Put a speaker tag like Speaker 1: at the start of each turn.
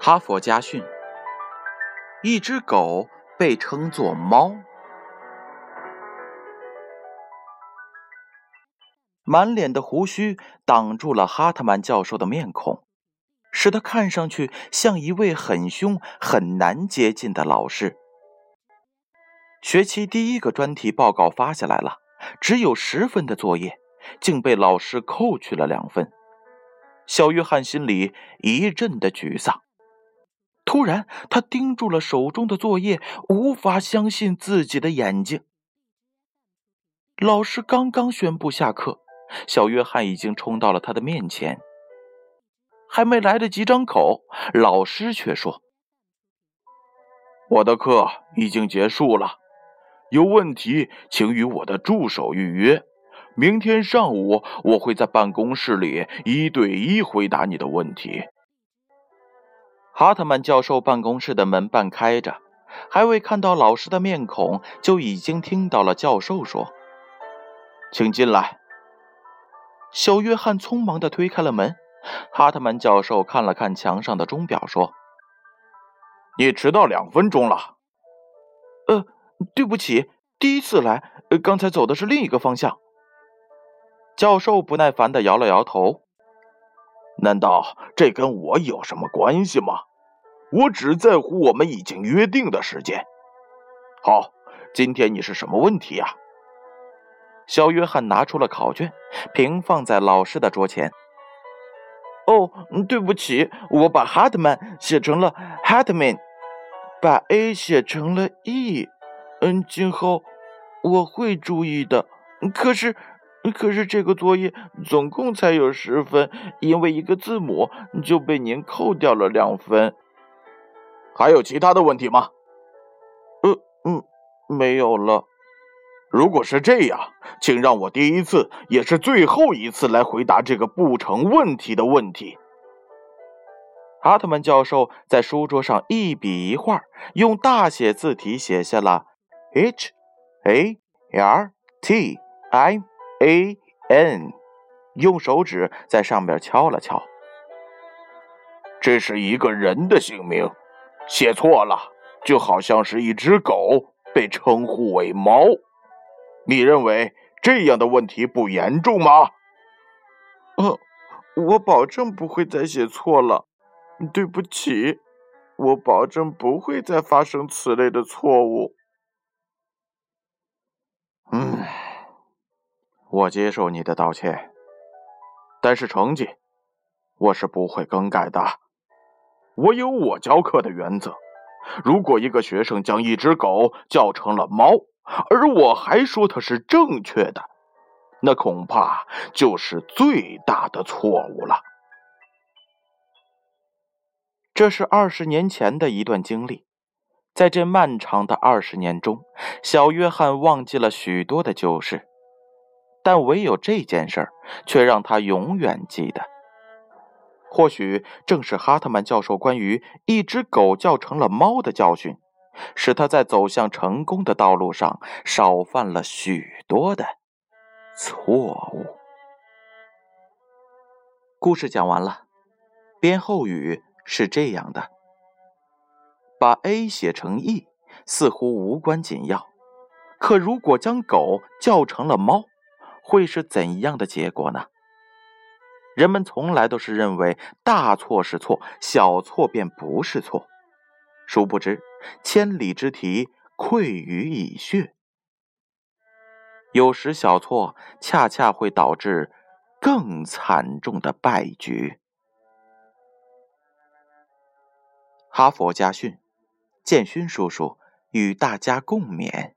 Speaker 1: 哈佛家训：一只狗被称作猫。满脸的胡须挡住了哈特曼教授的面孔，使他看上去像一位很凶、很难接近的老师。学期第一个专题报告发下来了，只有十分的作业，竟被老师扣去了两分。小约翰心里一阵的沮丧。突然，他盯住了手中的作业，无法相信自己的眼睛。老师刚刚宣布下课。小约翰已经冲到了他的面前，还没来得及张口，老师却说：“
Speaker 2: 我的课已经结束了，有问题请与我的助手预约。明天上午我会在办公室里一对一回答你的问题。”
Speaker 1: 哈特曼教授办公室的门半开着，还未看到老师的面孔，就已经听到了教授说：“
Speaker 2: 请进来。”
Speaker 1: 小约翰匆忙地推开了门。哈特曼教授看了看墙上的钟表，说：“
Speaker 2: 你迟到两分钟了。”“
Speaker 1: 呃，对不起，第一次来，刚才走的是另一个方向。”教授不耐烦地摇了摇头。
Speaker 2: “难道这跟我有什么关系吗？我只在乎我们已经约定的时间。好，今天你是什么问题呀？”
Speaker 1: 小约翰拿出了考卷，平放在老师的桌前。哦，对不起，我把 Hartman 写成了 Hartman，把 A 写成了 E。嗯，今后我会注意的。可是，可是这个作业总共才有十分，因为一个字母就被您扣掉了两分。
Speaker 2: 还有其他的问题吗？
Speaker 1: 呃，嗯，没有了。
Speaker 2: 如果是这样，请让我第一次也是最后一次来回答这个不成问题的问题。
Speaker 1: 哈特曼教授在书桌上一笔一画，用大写字体写下了 “H A R T I A N”，用手指在上面敲了敲。
Speaker 2: 这是一个人的姓名，写错了，就好像是一只狗被称呼为猫。你认为这样的问题不严重吗？
Speaker 1: 呃，我保证不会再写错了。对不起，我保证不会再发生此类的错误。
Speaker 2: 我接受你的道歉，但是成绩我是不会更改的。我有我教课的原则。如果一个学生将一只狗叫成了猫，而我还说它是正确的，那恐怕就是最大的错误了。
Speaker 1: 这是二十年前的一段经历，在这漫长的二十年中，小约翰忘记了许多的旧事，但唯有这件事儿却让他永远记得。或许正是哈特曼教授关于一只狗叫成了猫的教训。使他在走向成功的道路上少犯了许多的错误。故事讲完了，编后语是这样的：把 A 写成 E 似乎无关紧要，可如果将狗叫成了猫，会是怎样的结果呢？人们从来都是认为大错是错，小错便不是错。殊不知，千里之堤溃于蚁穴。有时小错恰恰会导致更惨重的败局。哈佛家训，建勋叔叔与大家共勉。